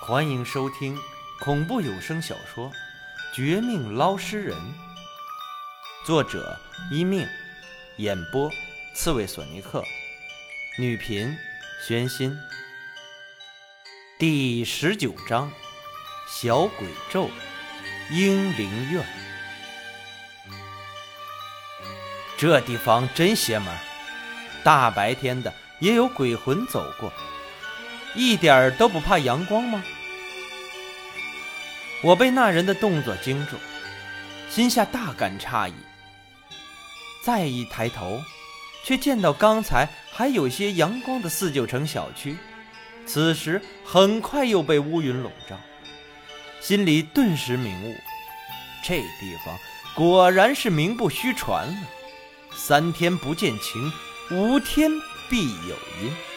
欢迎收听恐怖有声小说《绝命捞尸人》，作者一命，演播刺猬索尼克，女频宣心。第十九章：小鬼咒，英灵院。这地方真邪门，大白天的也有鬼魂走过。一点儿都不怕阳光吗？我被那人的动作惊住，心下大感诧异。再一抬头，却见到刚才还有些阳光的四九城小区，此时很快又被乌云笼罩，心里顿时明悟：这地方果然是名不虚传了。三天不见晴，五天必有阴。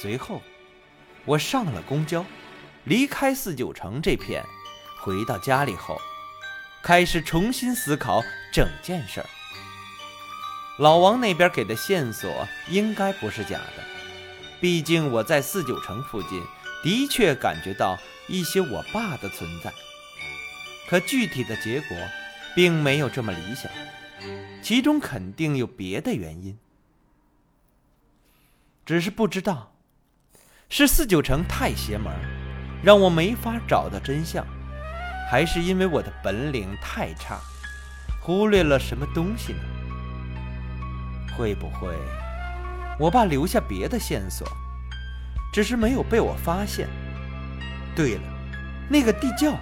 随后，我上了公交，离开四九城这片，回到家里后，开始重新思考整件事儿。老王那边给的线索应该不是假的，毕竟我在四九城附近的确感觉到一些我爸的存在。可具体的结果，并没有这么理想，其中肯定有别的原因，只是不知道。是四九城太邪门，让我没法找到真相，还是因为我的本领太差，忽略了什么东西呢？会不会我爸留下别的线索，只是没有被我发现？对了，那个地窖，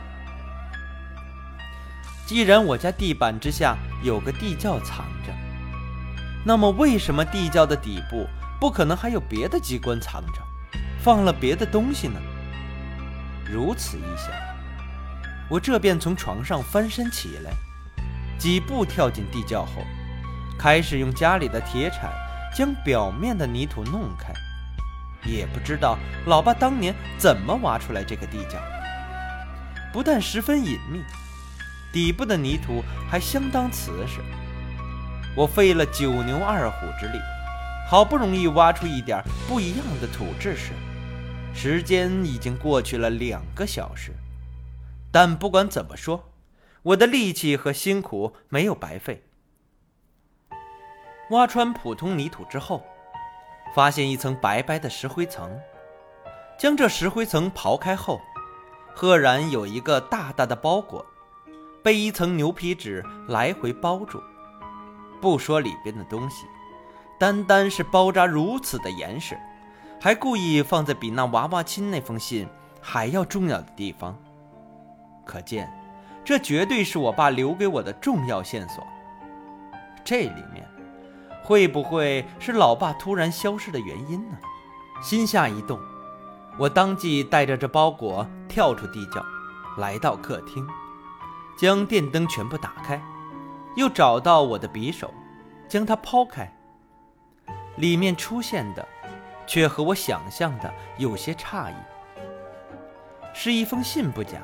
既然我家地板之下有个地窖藏着，那么为什么地窖的底部不可能还有别的机关藏着？放了别的东西呢。如此一想，我这便从床上翻身起来，几步跳进地窖后，开始用家里的铁铲将表面的泥土弄开。也不知道老爸当年怎么挖出来这个地窖，不但十分隐秘，底部的泥土还相当瓷实。我费了九牛二虎之力，好不容易挖出一点不一样的土质时。时间已经过去了两个小时，但不管怎么说，我的力气和辛苦没有白费。挖穿普通泥土之后，发现一层白白的石灰层。将这石灰层刨开后，赫然有一个大大的包裹，被一层牛皮纸来回包住。不说里边的东西，单单是包扎如此的严实。还故意放在比那娃娃亲那封信还要重要的地方，可见这绝对是我爸留给我的重要线索。这里面会不会是老爸突然消失的原因呢？心下一动，我当即带着这包裹跳出地窖，来到客厅，将电灯全部打开，又找到我的匕首，将它抛开，里面出现的。却和我想象的有些差异。是一封信不假，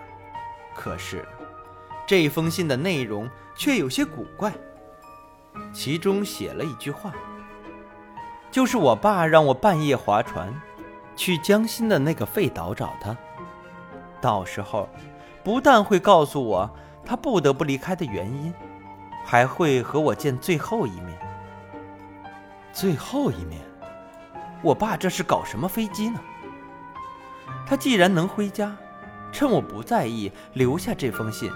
可是这封信的内容却有些古怪。其中写了一句话，就是我爸让我半夜划船去江心的那个废岛找他，到时候不但会告诉我他不得不离开的原因，还会和我见最后一面。最后一面。我爸这是搞什么飞机呢？他既然能回家，趁我不在意留下这封信，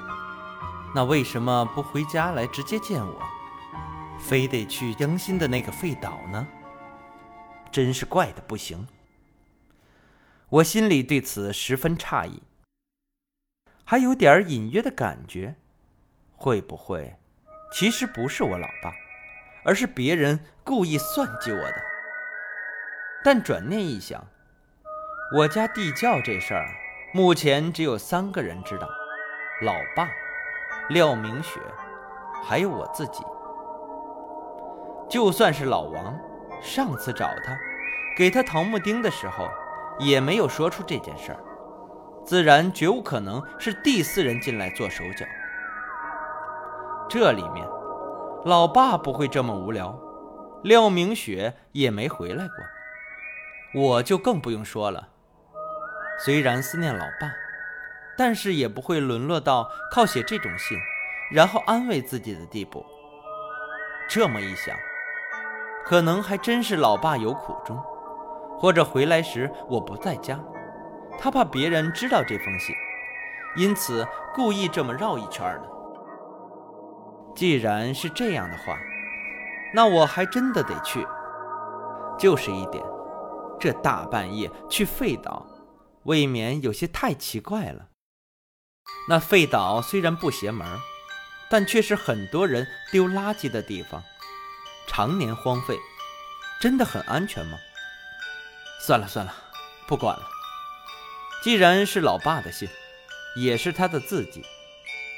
那为什么不回家来直接见我，非得去江心的那个废岛呢？真是怪的不行。我心里对此十分诧异，还有点隐约的感觉，会不会其实不是我老爸，而是别人故意算计我的？但转念一想，我家地窖这事儿，目前只有三个人知道：老爸、廖明雪，还有我自己。就算是老王，上次找他，给他桃木钉的时候，也没有说出这件事儿，自然绝无可能是第四人进来做手脚。这里面，老爸不会这么无聊，廖明雪也没回来过。我就更不用说了，虽然思念老爸，但是也不会沦落到靠写这种信，然后安慰自己的地步。这么一想，可能还真是老爸有苦衷，或者回来时我不在家，他怕别人知道这封信，因此故意这么绕一圈的。既然是这样的话，那我还真的得去。就是一点，这大半夜去废岛，未免有些太奇怪了。那废岛虽然不邪门，但却是很多人丢垃圾的地方，常年荒废，真的很安全吗？算了算了，不管了。既然是老爸的信，也是他的字迹，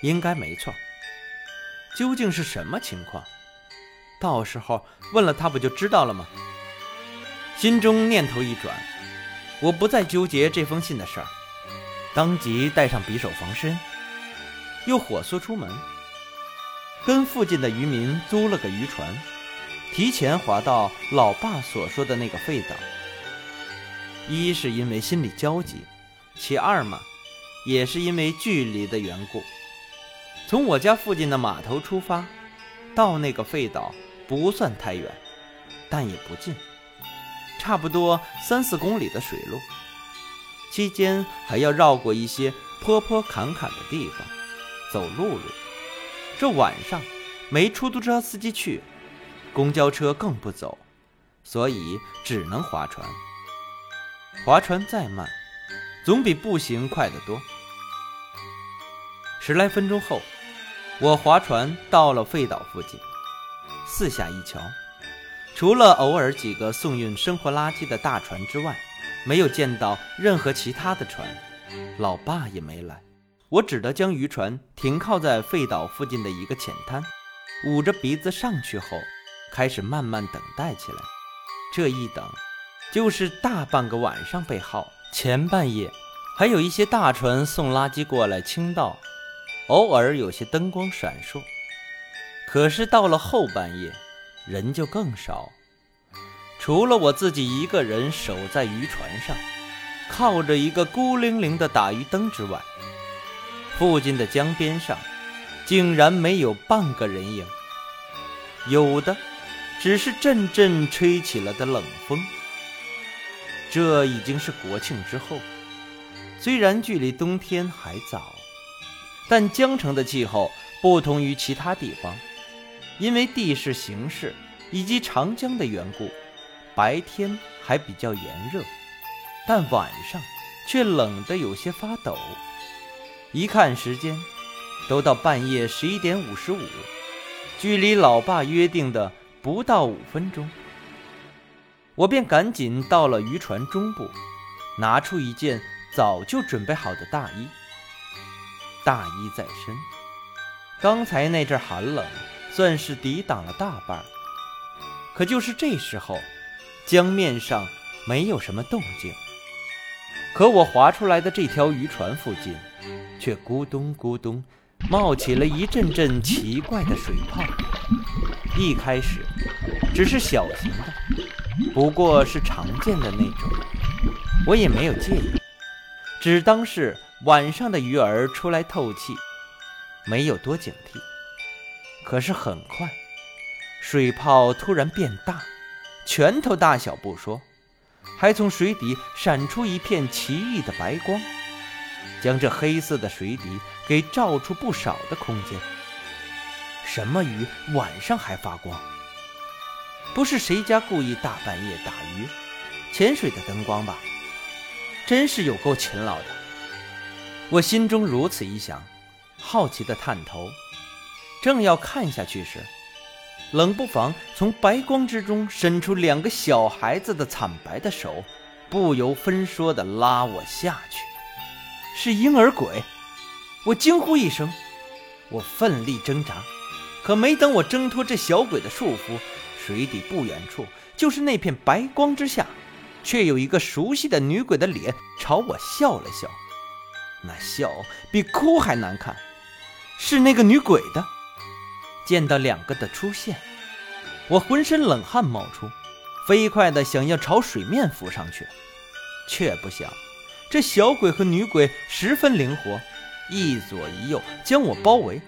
应该没错。究竟是什么情况？到时候问了他不就知道了吗？心中念头一转，我不再纠结这封信的事儿，当即带上匕首防身，又火速出门，跟附近的渔民租了个渔船，提前划到老爸所说的那个废岛。一是因为心里焦急，其二嘛，也是因为距离的缘故。从我家附近的码头出发，到那个废岛不算太远，但也不近，差不多三四公里的水路。期间还要绕过一些坡坡坎坎的地方，走陆路。这晚上没出租车司机去，公交车更不走，所以只能划船。划船再慢，总比步行快得多。十来分钟后。我划船到了废岛附近，四下一瞧，除了偶尔几个送运生活垃圾的大船之外，没有见到任何其他的船。老爸也没来，我只得将渔船停靠在废岛附近的一个浅滩，捂着鼻子上去后，开始慢慢等待起来。这一等，就是大半个晚上被耗。前半夜，还有一些大船送垃圾过来倾倒。偶尔有些灯光闪烁，可是到了后半夜，人就更少。除了我自己一个人守在渔船上，靠着一个孤零零的打鱼灯之外，附近的江边上竟然没有半个人影。有的，只是阵阵吹起了的冷风。这已经是国庆之后，虽然距离冬天还早。但江城的气候不同于其他地方，因为地势、形势以及长江的缘故，白天还比较炎热，但晚上却冷得有些发抖。一看时间，都到半夜十一点五十五，距离老爸约定的不到五分钟，我便赶紧到了渔船中部，拿出一件早就准备好的大衣。大衣在身，刚才那阵寒冷算是抵挡了大半。可就是这时候，江面上没有什么动静，可我划出来的这条渔船附近，却咕咚咕咚冒起了一阵阵奇怪的水泡。一开始只是小型的，不过是常见的那种，我也没有介意，只当是。晚上的鱼儿出来透气，没有多警惕。可是很快，水泡突然变大，拳头大小不说，还从水底闪出一片奇异的白光，将这黑色的水底给照出不少的空间。什么鱼晚上还发光？不是谁家故意大半夜打鱼、潜水的灯光吧？真是有够勤劳的。我心中如此一想，好奇的探头，正要看下去时，冷不防从白光之中伸出两个小孩子的惨白的手，不由分说的拉我下去。是婴儿鬼！我惊呼一声，我奋力挣扎，可没等我挣脱这小鬼的束缚，水底不远处，就是那片白光之下，却有一个熟悉的女鬼的脸朝我笑了笑。那笑比哭还难看，是那个女鬼的。见到两个的出现，我浑身冷汗冒出，飞快的想要朝水面浮上去，却不想这小鬼和女鬼十分灵活，一左一右将我包围，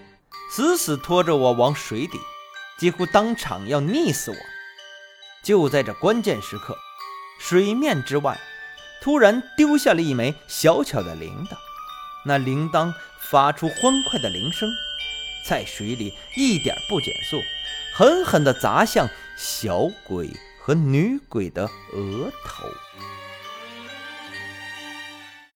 死死拖着我往水底，几乎当场要溺死我。就在这关键时刻，水面之外突然丢下了一枚小巧的铃铛，那铃铛发出欢快的铃声，在水里一点不减速，狠狠地砸向小鬼和女鬼的额头。